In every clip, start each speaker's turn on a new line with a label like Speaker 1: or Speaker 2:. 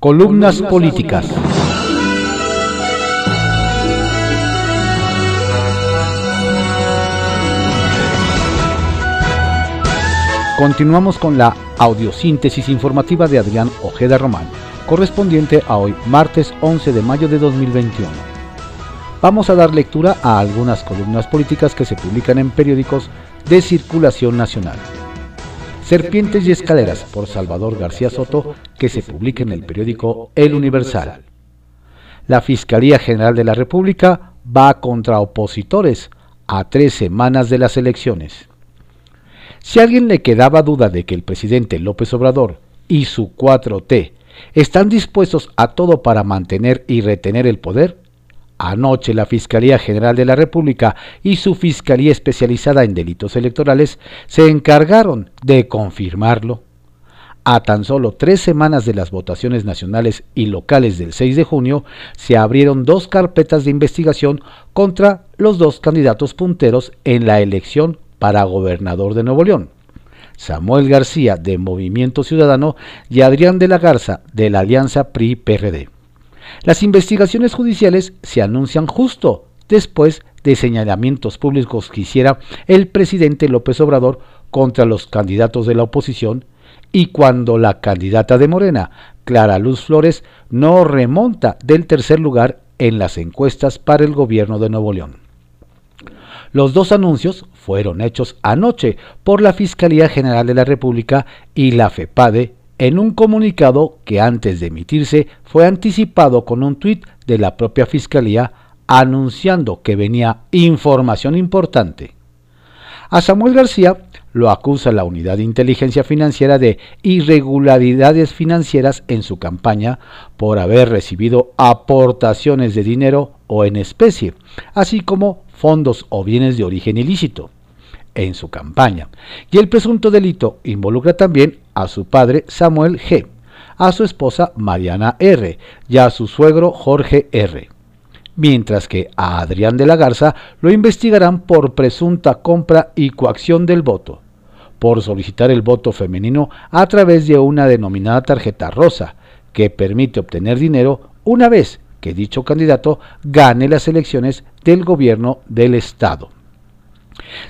Speaker 1: Columnas políticas. Continuamos con la audiosíntesis informativa de Adrián Ojeda Román, correspondiente a hoy, martes 11 de mayo de 2021. Vamos a dar lectura a algunas columnas políticas que se publican en periódicos de circulación nacional. Serpientes y Escaleras por Salvador García Soto, que se publica en el periódico El Universal. La Fiscalía General de la República va contra opositores a tres semanas de las elecciones. Si a alguien le quedaba duda de que el presidente López Obrador y su 4T están dispuestos a todo para mantener y retener el poder, anoche la Fiscalía General de la República y su Fiscalía Especializada en Delitos Electorales se encargaron de confirmarlo. A tan solo tres semanas de las votaciones nacionales y locales del 6 de junio, se abrieron dos carpetas de investigación contra los dos candidatos punteros en la elección para gobernador de Nuevo León. Samuel García de Movimiento Ciudadano y Adrián de la Garza de la Alianza PRI-PRD. Las investigaciones judiciales se anuncian justo después de señalamientos públicos que hiciera el presidente López Obrador contra los candidatos de la oposición y cuando la candidata de Morena, Clara Luz Flores, no remonta del tercer lugar en las encuestas para el gobierno de Nuevo León. Los dos anuncios fueron hechos anoche por la Fiscalía General de la República y la FEPADE en un comunicado que antes de emitirse fue anticipado con un tuit de la propia Fiscalía anunciando que venía información importante. A Samuel García lo acusa la Unidad de Inteligencia Financiera de irregularidades financieras en su campaña por haber recibido aportaciones de dinero o en especie, así como fondos o bienes de origen ilícito en su campaña. Y el presunto delito involucra también a su padre Samuel G., a su esposa Mariana R. y a su suegro Jorge R. Mientras que a Adrián de la Garza lo investigarán por presunta compra y coacción del voto, por solicitar el voto femenino a través de una denominada tarjeta rosa, que permite obtener dinero una vez que dicho candidato gane las elecciones del gobierno del Estado.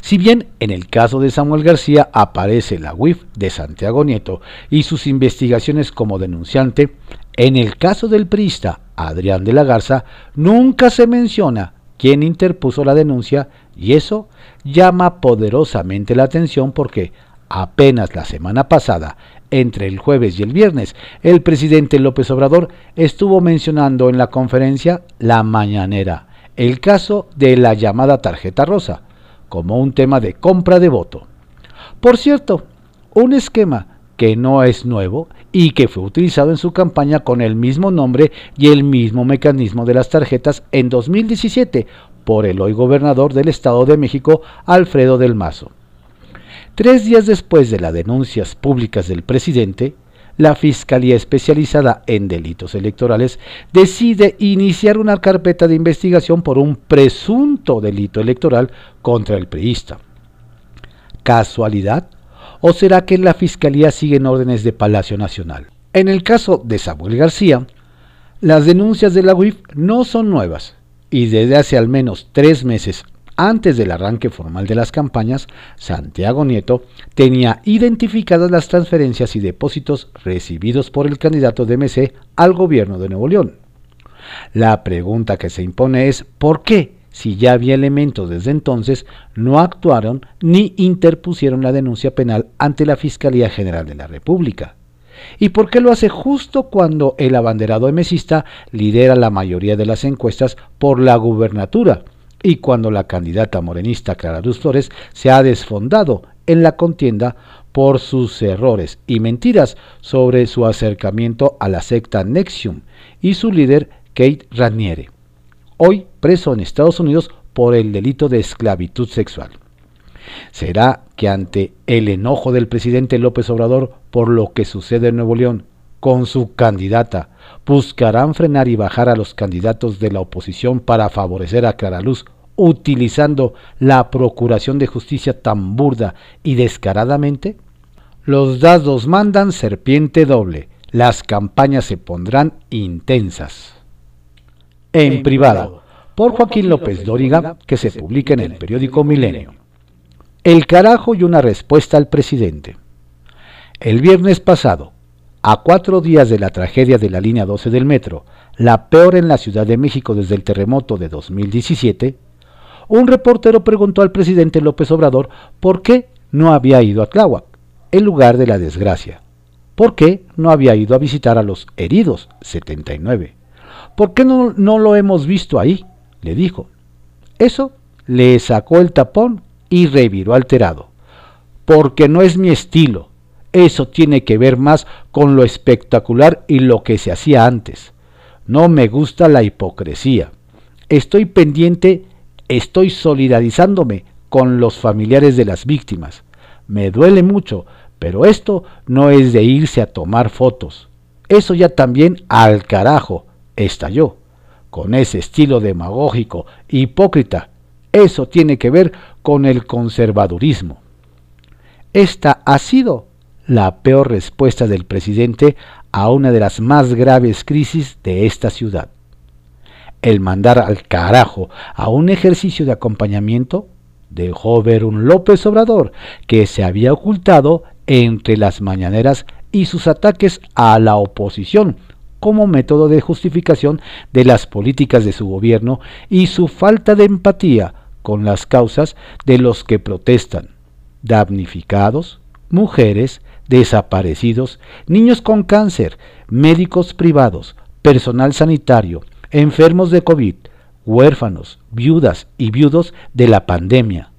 Speaker 1: Si bien en el caso de Samuel García aparece la UIF de Santiago Nieto y sus investigaciones como denunciante, en el caso del priista Adrián de la Garza nunca se menciona quién interpuso la denuncia y eso llama poderosamente la atención porque apenas la semana pasada entre el jueves y el viernes, el presidente López Obrador estuvo mencionando en la conferencia La Mañanera el caso de la llamada tarjeta rosa, como un tema de compra de voto. Por cierto, un esquema que no es nuevo y que fue utilizado en su campaña con el mismo nombre y el mismo mecanismo de las tarjetas en 2017 por el hoy gobernador del Estado de México, Alfredo del Mazo. Tres días después de las denuncias públicas del presidente, la Fiscalía Especializada en Delitos Electorales decide iniciar una carpeta de investigación por un presunto delito electoral contra el priista. ¿Casualidad? ¿O será que en la Fiscalía siguen órdenes de Palacio Nacional? En el caso de Samuel García, las denuncias de la UIF no son nuevas y desde hace al menos tres meses antes del arranque formal de las campañas, Santiago Nieto tenía identificadas las transferencias y depósitos recibidos por el candidato de MC al gobierno de Nuevo León. La pregunta que se impone es ¿por qué, si ya había elementos desde entonces, no actuaron ni interpusieron la denuncia penal ante la Fiscalía General de la República? ¿Y por qué lo hace justo cuando el abanderado emesista lidera la mayoría de las encuestas por la gubernatura? Y cuando la candidata morenista Clara Luz Flores se ha desfondado en la contienda por sus errores y mentiras sobre su acercamiento a la secta Nexium y su líder Kate Raniere, hoy preso en Estados Unidos por el delito de esclavitud sexual. ¿Será que ante el enojo del presidente López Obrador por lo que sucede en Nuevo León con su candidata, buscarán frenar y bajar a los candidatos de la oposición para favorecer a Clara Luz, utilizando la procuración de justicia tan burda y descaradamente? Los dados mandan serpiente doble. las campañas se pondrán intensas. En privado, por Joaquín López Dóriga, que se publica en el periódico Milenio. El carajo y una respuesta al presidente. El viernes pasado, a cuatro días de la tragedia de la línea 12 del metro, la peor en la Ciudad de México desde el terremoto de 2017, un reportero preguntó al presidente López Obrador por qué no había ido a Tláhuac, el lugar de la desgracia. ¿Por qué no había ido a visitar a los heridos? 79. ¿Por qué no, no lo hemos visto ahí? le dijo. Eso le sacó el tapón y reviró alterado. Porque no es mi estilo. Eso tiene que ver más con lo espectacular y lo que se hacía antes. No me gusta la hipocresía. Estoy pendiente, estoy solidarizándome con los familiares de las víctimas. Me duele mucho, pero esto no es de irse a tomar fotos. Eso ya también al carajo estalló, con ese estilo demagógico, hipócrita. Eso tiene que ver con el conservadurismo. Esta ha sido la peor respuesta del presidente a una de las más graves crisis de esta ciudad. El mandar al carajo a un ejercicio de acompañamiento dejó ver un López Obrador que se había ocultado entre las mañaneras y sus ataques a la oposición como método de justificación de las políticas de su gobierno y su falta de empatía con las causas de los que protestan, damnificados, mujeres, desaparecidos, niños con cáncer, médicos privados, personal sanitario, enfermos de COVID, huérfanos, viudas y viudos de la pandemia.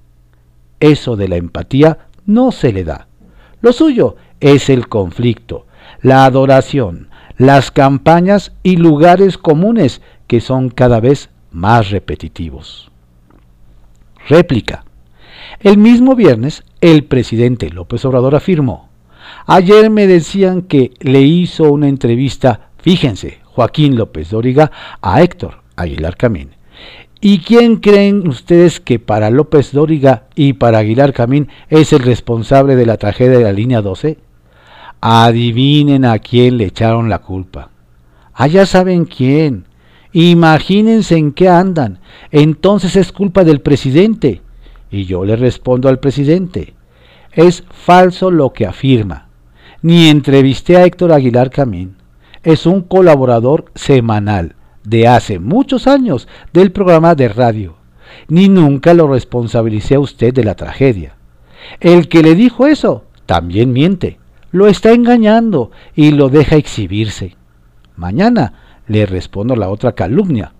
Speaker 1: Eso de la empatía no se le da. Lo suyo es el conflicto, la adoración, las campañas y lugares comunes que son cada vez más repetitivos. Réplica. El mismo viernes, el presidente López Obrador afirmó, ayer me decían que le hizo una entrevista, fíjense, Joaquín López Dóriga, a Héctor Aguilar Camín, ¿Y quién creen ustedes que para López Dóriga y para Aguilar Camín es el responsable de la tragedia de la línea 12? Adivinen a quién le echaron la culpa. Allá ah, saben quién. Imagínense en qué andan. Entonces es culpa del presidente. Y yo le respondo al presidente. Es falso lo que afirma. Ni entrevisté a Héctor Aguilar Camín. Es un colaborador semanal de hace muchos años del programa de radio, ni nunca lo responsabilicé a usted de la tragedia. El que le dijo eso también miente, lo está engañando y lo deja exhibirse. Mañana le respondo la otra calumnia,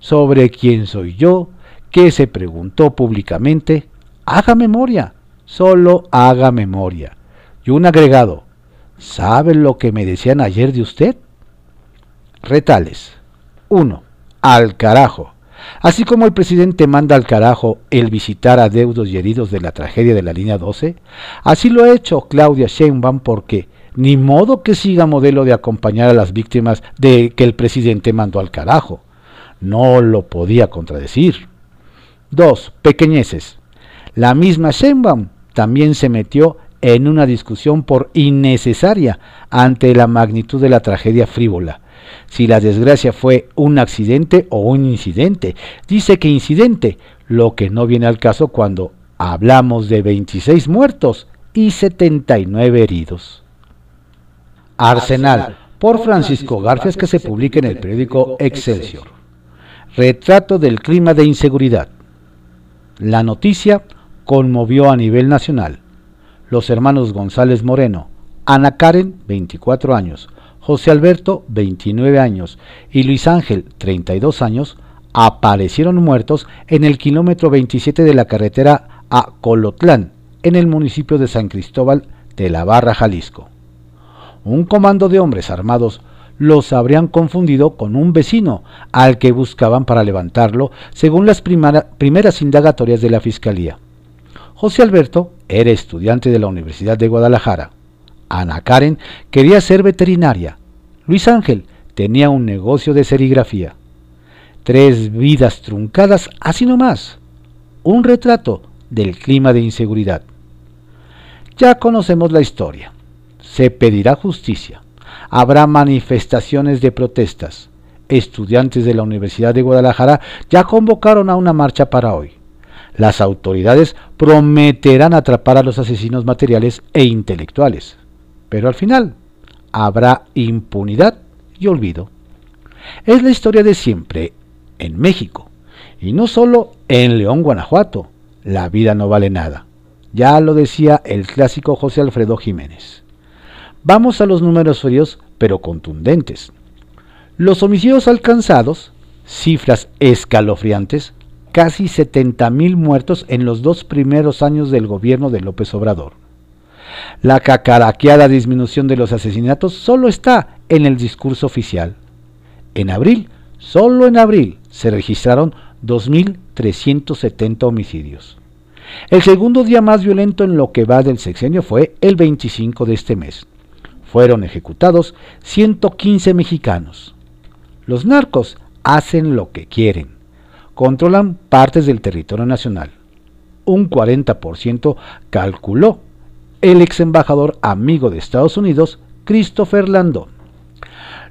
Speaker 1: sobre quién soy yo, que se preguntó públicamente, haga memoria, solo haga memoria. Y un agregado, ¿sabe lo que me decían ayer de usted? Retales. 1. Al carajo. Así como el presidente manda al carajo el visitar a deudos y heridos de la tragedia de la línea 12, así lo ha hecho Claudia Sheinbaum porque ni modo que siga modelo de acompañar a las víctimas de que el presidente mandó al carajo. No lo podía contradecir. 2. Pequeñeces. La misma Sheinbaum también se metió en una discusión por innecesaria ante la magnitud de la tragedia frívola si la desgracia fue un accidente o un incidente. Dice que incidente, lo que no viene al caso cuando hablamos de 26 muertos y 79 heridos. Arsenal, por Francisco Garfias, que se publica en el periódico Excelsior. Retrato del clima de inseguridad. La noticia conmovió a nivel nacional. Los hermanos González Moreno, Ana Karen, 24 años, José Alberto, 29 años, y Luis Ángel, 32 años, aparecieron muertos en el kilómetro 27 de la carretera a Colotlán, en el municipio de San Cristóbal de la Barra, Jalisco. Un comando de hombres armados los habrían confundido con un vecino al que buscaban para levantarlo, según las primeras indagatorias de la Fiscalía. José Alberto era estudiante de la Universidad de Guadalajara. Ana Karen quería ser veterinaria. Luis Ángel tenía un negocio de serigrafía. Tres vidas truncadas, así nomás. Un retrato del clima de inseguridad. Ya conocemos la historia. Se pedirá justicia. habrá manifestaciones de protestas. Estudiantes de la Universidad de Guadalajara ya convocaron a una marcha para hoy. Las autoridades prometerán atrapar a los asesinos materiales e intelectuales. Pero al final habrá impunidad y olvido. Es la historia de siempre en México. Y no solo en León, Guanajuato. La vida no vale nada. Ya lo decía el clásico José Alfredo Jiménez. Vamos a los números fríos pero contundentes. Los homicidios alcanzados, cifras escalofriantes, casi 70.000 muertos en los dos primeros años del gobierno de López Obrador. La cacaraqueada disminución de los asesinatos solo está en el discurso oficial. En abril, solo en abril, se registraron 2.370 homicidios. El segundo día más violento en lo que va del sexenio fue el 25 de este mes. Fueron ejecutados 115 mexicanos. Los narcos hacen lo que quieren. Controlan partes del territorio nacional. Un 40% calculó el ex embajador amigo de Estados Unidos, Christopher Landon.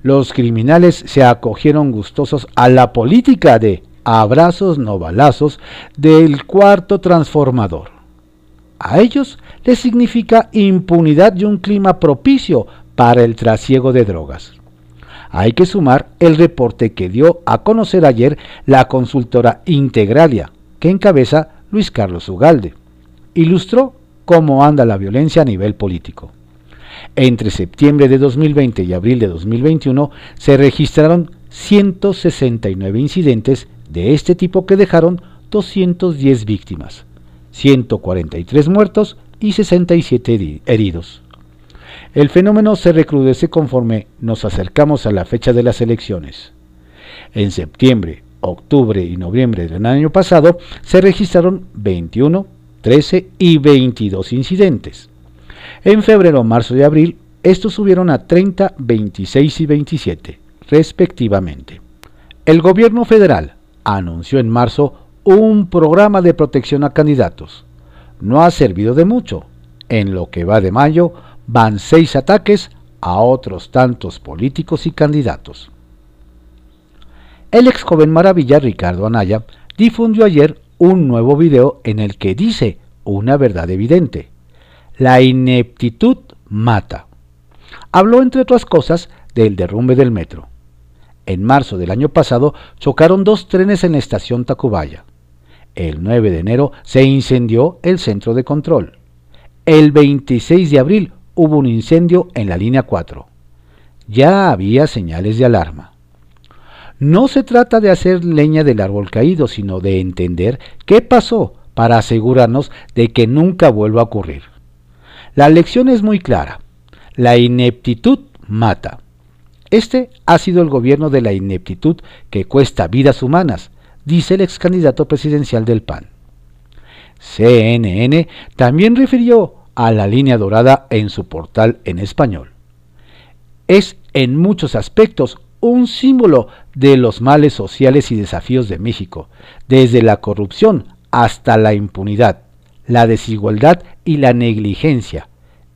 Speaker 1: Los criminales se acogieron gustosos a la política de abrazos no balazos del cuarto transformador. A ellos les significa impunidad y un clima propicio para el trasiego de drogas. Hay que sumar el reporte que dio a conocer ayer la consultora Integralia, que encabeza Luis Carlos Ugalde. Ilustró cómo anda la violencia a nivel político. Entre septiembre de 2020 y abril de 2021 se registraron 169 incidentes de este tipo que dejaron 210 víctimas, 143 muertos y 67 heridos. El fenómeno se recrudece conforme nos acercamos a la fecha de las elecciones. En septiembre, octubre y noviembre del año pasado se registraron 21, 13 y 22 incidentes. En febrero, marzo y abril, estos subieron a 30, 26 y 27, respectivamente. El gobierno federal anunció en marzo un programa de protección a candidatos. No ha servido de mucho. En lo que va de mayo van seis ataques a otros tantos políticos y candidatos. El ex joven maravilla Ricardo Anaya difundió ayer un nuevo video en el que dice una verdad evidente. La ineptitud mata. Habló, entre otras cosas, del derrumbe del metro. En marzo del año pasado chocaron dos trenes en la estación Tacubaya. El 9 de enero se incendió el centro de control. El 26 de abril hubo un incendio en la línea 4. Ya había señales de alarma. No se trata de hacer leña del árbol caído, sino de entender qué pasó para asegurarnos de que nunca vuelva a ocurrir. La lección es muy clara. La ineptitud mata. Este ha sido el gobierno de la ineptitud que cuesta vidas humanas, dice el ex candidato presidencial del PAN. CNN también refirió a la línea dorada en su portal en español. Es en muchos aspectos un símbolo de los males sociales y desafíos de México, desde la corrupción hasta la impunidad, la desigualdad y la negligencia,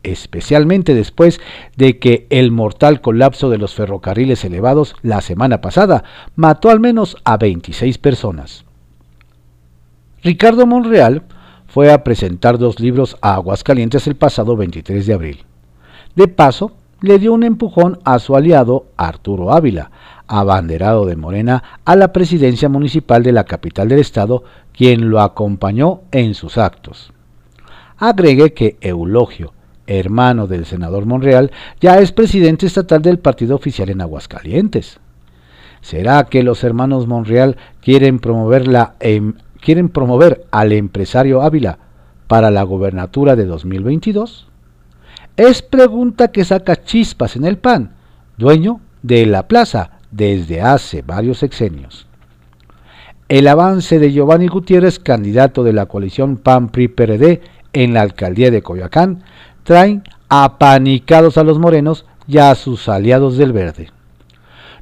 Speaker 1: especialmente después de que el mortal colapso de los ferrocarriles elevados la semana pasada mató al menos a 26 personas. Ricardo Monreal fue a presentar dos libros a Aguascalientes el pasado 23 de abril. De paso, le dio un empujón a su aliado Arturo Ávila, abanderado de Morena a la presidencia municipal de la capital del estado, quien lo acompañó en sus actos. Agregue que Eulogio, hermano del senador Monreal, ya es presidente estatal del partido oficial en Aguascalientes. ¿Será que los hermanos Monreal quieren promover, la, em, quieren promover al empresario Ávila para la gobernatura de 2022? Es pregunta que saca chispas en el PAN, dueño de la plaza desde hace varios sexenios. El avance de Giovanni Gutiérrez, candidato de la coalición PAN-PRI-PRD en la alcaldía de Coyoacán, traen apanicados a los morenos y a sus aliados del Verde.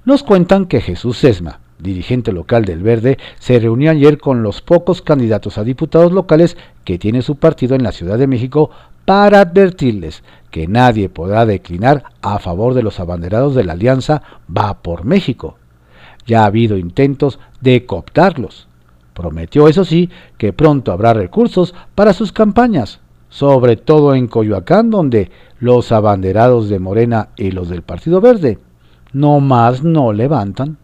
Speaker 1: Nos cuentan que Jesús Sesma, dirigente local del Verde, se reunió ayer con los pocos candidatos a diputados locales que tiene su partido en la Ciudad de México para advertirles que nadie podrá declinar a favor de los abanderados de la Alianza Va por México. Ya ha habido intentos de cooptarlos. Prometió, eso sí, que pronto habrá recursos para sus campañas, sobre todo en Coyoacán, donde los abanderados de Morena y los del Partido Verde no más no levantan.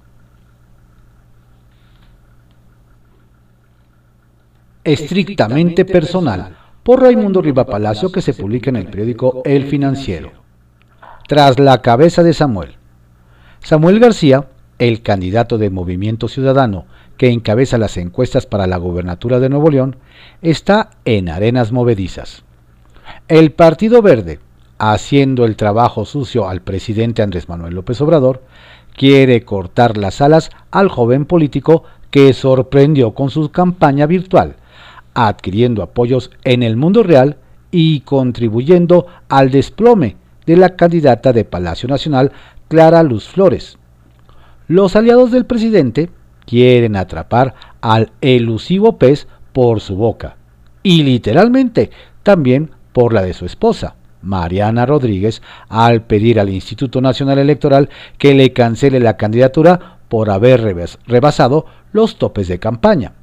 Speaker 1: Estrictamente personal, por Raimundo Riva Palacio, que se publica en el periódico El Financiero. Tras la cabeza de Samuel. Samuel García, el candidato de Movimiento Ciudadano que encabeza las encuestas para la gobernatura de Nuevo León, está en arenas movedizas. El Partido Verde, haciendo el trabajo sucio al presidente Andrés Manuel López Obrador, quiere cortar las alas al joven político que sorprendió con su campaña virtual, adquiriendo apoyos en el mundo real y contribuyendo al desplome de la candidata de Palacio Nacional, Clara Luz Flores. Los aliados del presidente quieren atrapar al elusivo pez por su boca y literalmente también por la de su esposa, Mariana Rodríguez, al pedir al Instituto Nacional Electoral que le cancele la candidatura por haber rebasado los topes de campaña.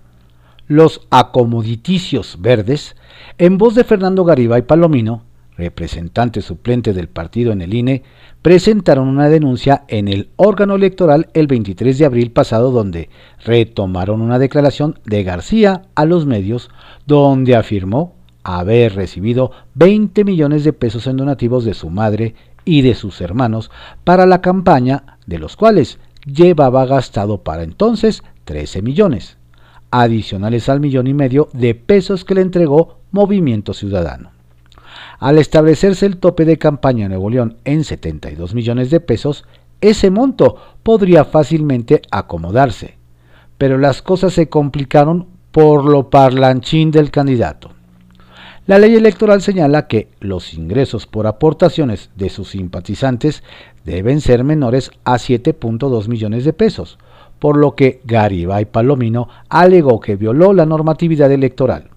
Speaker 1: Los acomoditicios verdes, en voz de Fernando Garibay Palomino, representante suplente del partido en el INE, presentaron una denuncia en el órgano electoral el 23 de abril pasado donde retomaron una declaración de García a los medios donde afirmó haber recibido 20 millones de pesos en donativos de su madre y de sus hermanos para la campaña, de los cuales llevaba gastado para entonces 13 millones, adicionales al millón y medio de pesos que le entregó Movimiento Ciudadano. Al establecerse el tope de campaña en Nuevo León en 72 millones de pesos, ese monto podría fácilmente acomodarse. Pero las cosas se complicaron por lo parlanchín del candidato. La ley electoral señala que los ingresos por aportaciones de sus simpatizantes deben ser menores a 7.2 millones de pesos, por lo que Garibay Palomino alegó que violó la normatividad electoral.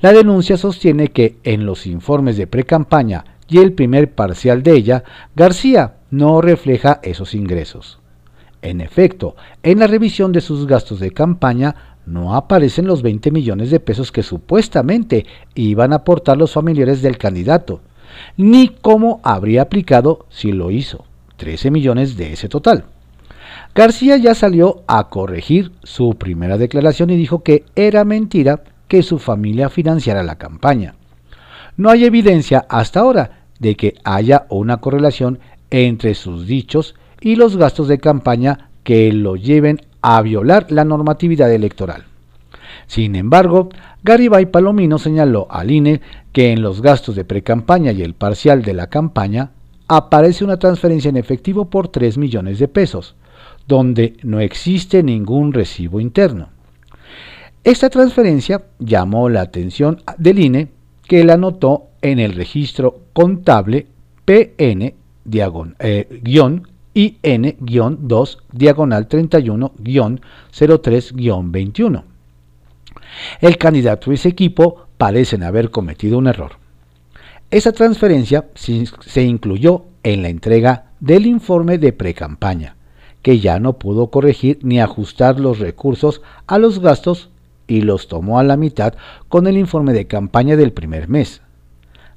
Speaker 1: La denuncia sostiene que en los informes de precampaña y el primer parcial de ella, García no refleja esos ingresos. En efecto, en la revisión de sus gastos de campaña no aparecen los 20 millones de pesos que supuestamente iban a aportar los familiares del candidato, ni cómo habría aplicado si lo hizo, 13 millones de ese total. García ya salió a corregir su primera declaración y dijo que era mentira que su familia financiara la campaña. No hay evidencia hasta ahora de que haya una correlación entre sus dichos y los gastos de campaña que lo lleven a violar la normatividad electoral. Sin embargo, Garibay Palomino señaló al INE que en los gastos de precampaña y el parcial de la campaña aparece una transferencia en efectivo por 3 millones de pesos, donde no existe ningún recibo interno. Esta transferencia llamó la atención del INE, que la anotó en el registro contable PN eh, IN-2 diagonal 31-03-21. El candidato y ese equipo parecen haber cometido un error. Esa transferencia se incluyó en la entrega del informe de precampaña, que ya no pudo corregir ni ajustar los recursos a los gastos y los tomó a la mitad con el informe de campaña del primer mes.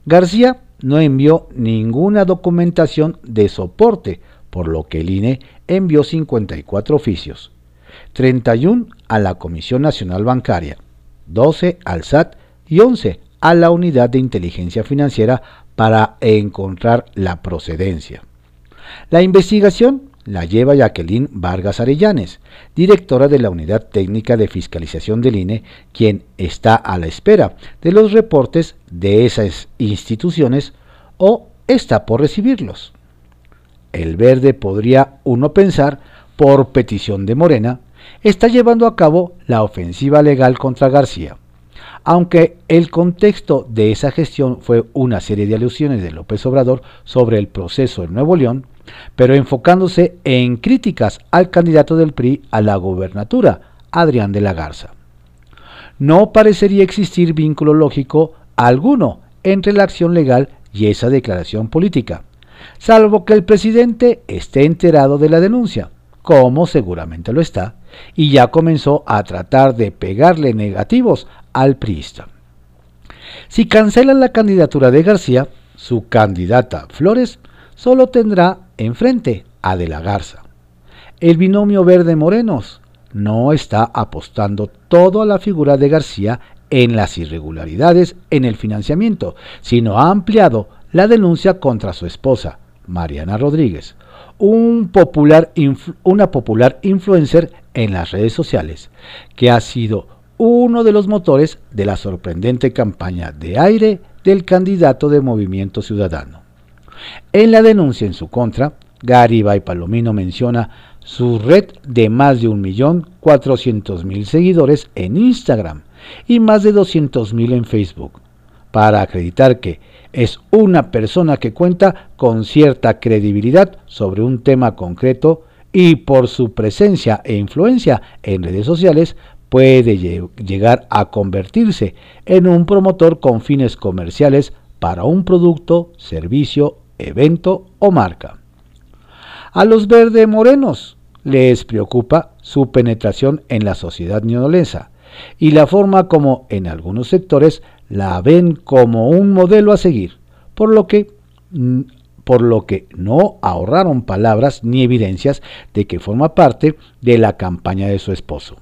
Speaker 1: García no envió ninguna documentación de soporte, por lo que el INE envió 54 oficios, 31 a la Comisión Nacional Bancaria, 12 al SAT y 11 a la Unidad de Inteligencia Financiera para encontrar la procedencia. La investigación la lleva Jacqueline Vargas Arellanes, directora de la Unidad Técnica de Fiscalización del INE, quien está a la espera de los reportes de esas instituciones o está por recibirlos. El verde podría uno pensar, por petición de Morena, está llevando a cabo la ofensiva legal contra García. Aunque el contexto de esa gestión fue una serie de alusiones de López Obrador sobre el proceso en Nuevo León, pero enfocándose en críticas al candidato del PRI a la gobernatura, Adrián de la Garza. No parecería existir vínculo lógico alguno entre la acción legal y esa declaración política, salvo que el presidente esté enterado de la denuncia, como seguramente lo está, y ya comenzó a tratar de pegarle negativos al priista. Si cancelan la candidatura de García, su candidata Flores solo tendrá enfrente a De la Garza. El binomio verde-morenos no está apostando todo a la figura de García en las irregularidades en el financiamiento, sino ha ampliado la denuncia contra su esposa, Mariana Rodríguez, una popular influencer en las redes sociales, que ha sido uno de los motores de la sorprendente campaña de aire del candidato de Movimiento Ciudadano. En la denuncia en su contra, Garibay Palomino menciona su red de más de 1.400.000 seguidores en Instagram y más de 200.000 en Facebook, para acreditar que es una persona que cuenta con cierta credibilidad sobre un tema concreto y por su presencia e influencia en redes sociales puede llegar a convertirse en un promotor con fines comerciales para un producto, servicio, evento o marca. A los verde morenos les preocupa su penetración en la sociedad neodolensa y la forma como en algunos sectores la ven como un modelo a seguir, por lo que por lo que no ahorraron palabras ni evidencias de que forma parte de la campaña de su esposo.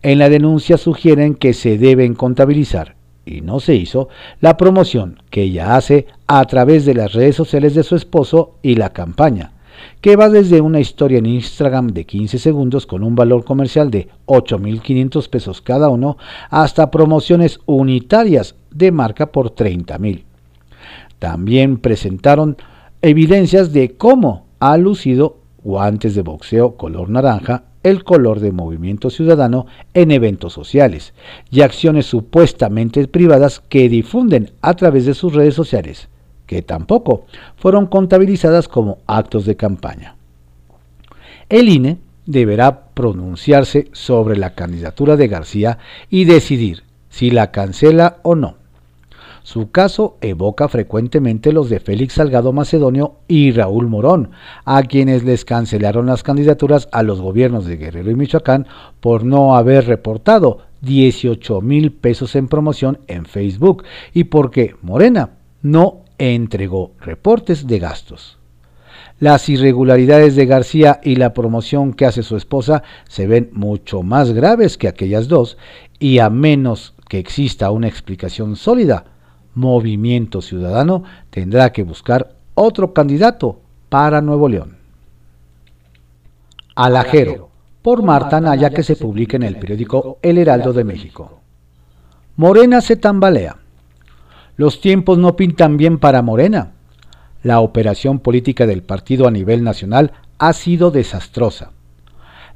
Speaker 1: En la denuncia sugieren que se deben contabilizar, y no se hizo, la promoción que ella hace a través de las redes sociales de su esposo y la campaña, que va desde una historia en Instagram de 15 segundos con un valor comercial de 8.500 pesos cada uno, hasta promociones unitarias de marca por 30.000. También presentaron evidencias de cómo ha lucido guantes de boxeo color naranja, el color de movimiento ciudadano en eventos sociales y acciones supuestamente privadas que difunden a través de sus redes sociales que tampoco fueron contabilizadas como actos de campaña. El INE deberá pronunciarse sobre la candidatura de García y decidir si la cancela o no. Su caso evoca frecuentemente los de Félix Salgado Macedonio y Raúl Morón, a quienes les cancelaron las candidaturas a los gobiernos de Guerrero y Michoacán por no haber reportado 18 mil pesos en promoción en Facebook y porque Morena no entregó reportes de gastos. Las irregularidades de García y la promoción que hace su esposa se ven mucho más graves que aquellas dos y a menos que exista una explicación sólida, Movimiento Ciudadano tendrá que buscar otro candidato para Nuevo León. Alajero, por Marta Naya que se publica en el periódico El Heraldo de México. Morena se tambalea. Los tiempos no pintan bien para Morena. La operación política del partido a nivel nacional ha sido desastrosa.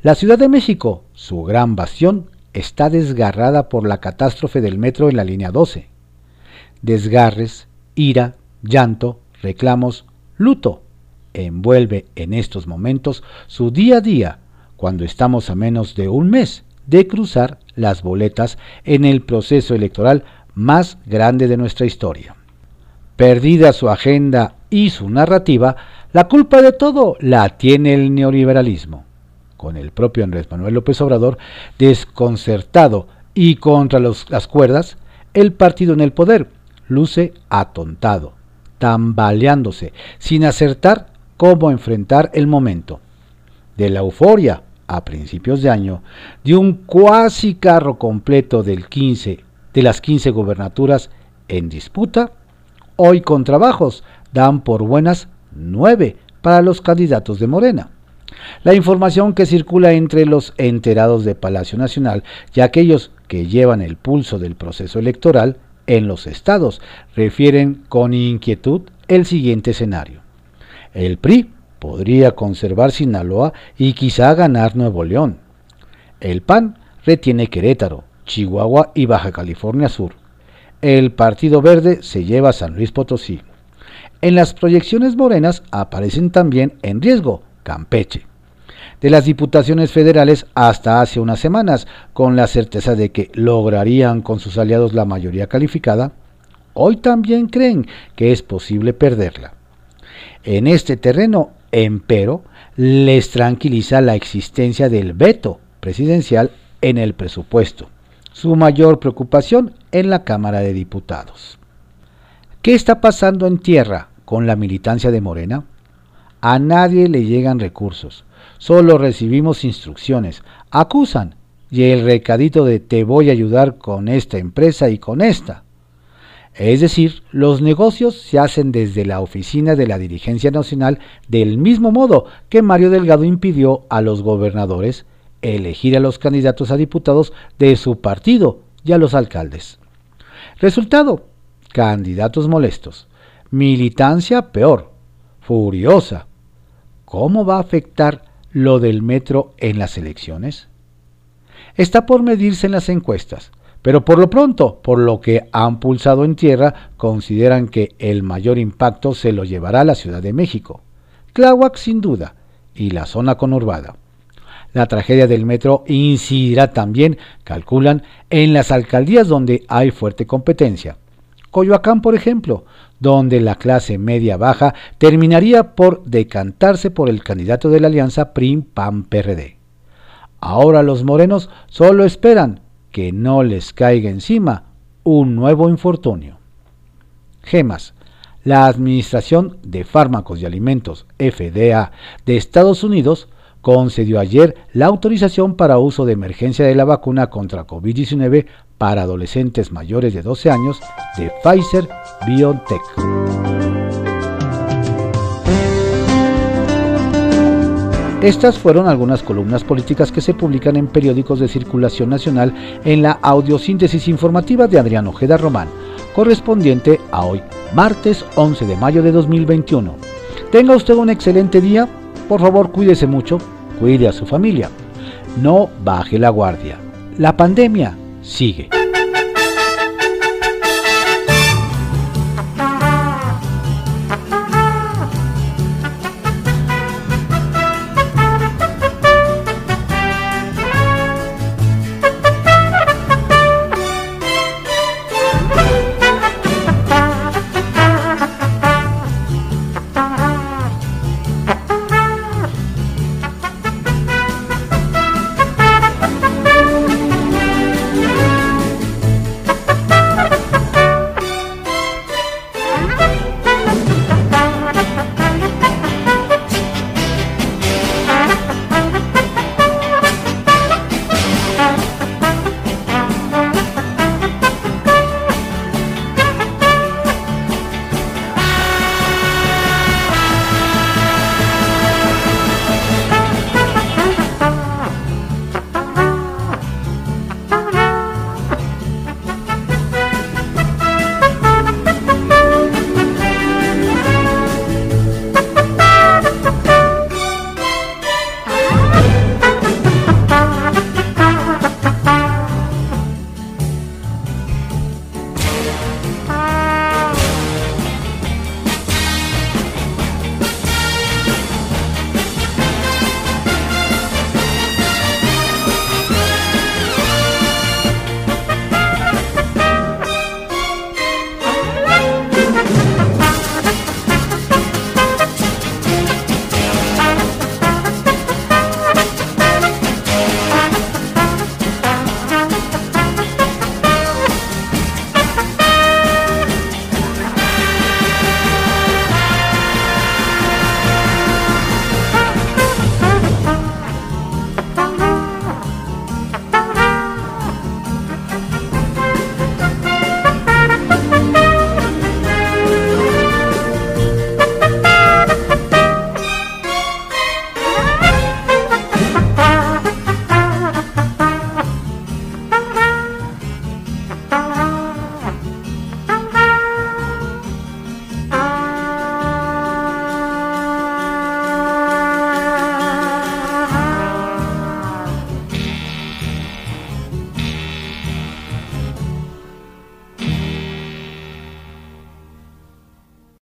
Speaker 1: La Ciudad de México, su gran bastión, está desgarrada por la catástrofe del metro en la línea 12. Desgarres, ira, llanto, reclamos, luto envuelve en estos momentos su día a día cuando estamos a menos de un mes de cruzar las boletas en el proceso electoral más grande de nuestra historia. Perdida su agenda y su narrativa, la culpa de todo la tiene el neoliberalismo, con el propio Andrés Manuel López Obrador desconcertado y contra las cuerdas, el partido en el poder luce atontado, tambaleándose, sin acertar cómo enfrentar el momento. De la euforia a principios de año, de un cuasi carro completo del 15 de las 15 gobernaturas en disputa, hoy con trabajos dan por buenas nueve para los candidatos de Morena. La información que circula entre los enterados de Palacio Nacional y aquellos que llevan el pulso del proceso electoral en los estados refieren con inquietud el siguiente escenario. El PRI podría conservar Sinaloa y quizá ganar Nuevo León. El PAN retiene Querétaro, Chihuahua y Baja California Sur. El Partido Verde se lleva a San Luis Potosí. En las proyecciones morenas aparecen también en riesgo Campeche. De las diputaciones federales hasta hace unas semanas, con la certeza de que lograrían con sus aliados la mayoría calificada, hoy también creen que es posible perderla. En este terreno, empero, les tranquiliza la existencia del veto presidencial en el presupuesto, su mayor preocupación en la Cámara de Diputados. ¿Qué está pasando en tierra con la militancia de Morena? A nadie le llegan recursos, solo recibimos instrucciones, acusan y el recadito de te voy a ayudar con esta empresa y con esta. Es decir, los negocios se hacen desde la oficina de la dirigencia nacional del mismo modo que Mario Delgado impidió a los gobernadores elegir a los candidatos a diputados de su partido y a los alcaldes. Resultado, candidatos molestos, militancia peor, furiosa. ¿Cómo va a afectar lo del metro en las elecciones? Está por medirse en las encuestas, pero por lo pronto, por lo que han pulsado en tierra, consideran que el mayor impacto se lo llevará la Ciudad de México, Tláhuac sin duda, y la zona conurbada. La tragedia del metro incidirá también, calculan, en las alcaldías donde hay fuerte competencia. Coyoacán, por ejemplo, donde la clase media-baja terminaría por decantarse por el candidato de la alianza PRIM-PAN-PRD. Ahora los morenos solo esperan que no les caiga encima un nuevo infortunio. Gemas. La Administración de Fármacos y Alimentos, FDA, de Estados Unidos, concedió ayer la autorización para uso de emergencia de la vacuna contra COVID-19 para adolescentes mayores de 12 años de Pfizer BioNTech. Estas fueron algunas columnas políticas que se publican en periódicos de circulación nacional en la audiosíntesis informativa de Adrián Ojeda Román, correspondiente a hoy, martes 11 de mayo de 2021. Tenga usted un excelente día, por favor cuídese mucho, cuide a su familia, no baje la guardia. La pandemia sigue.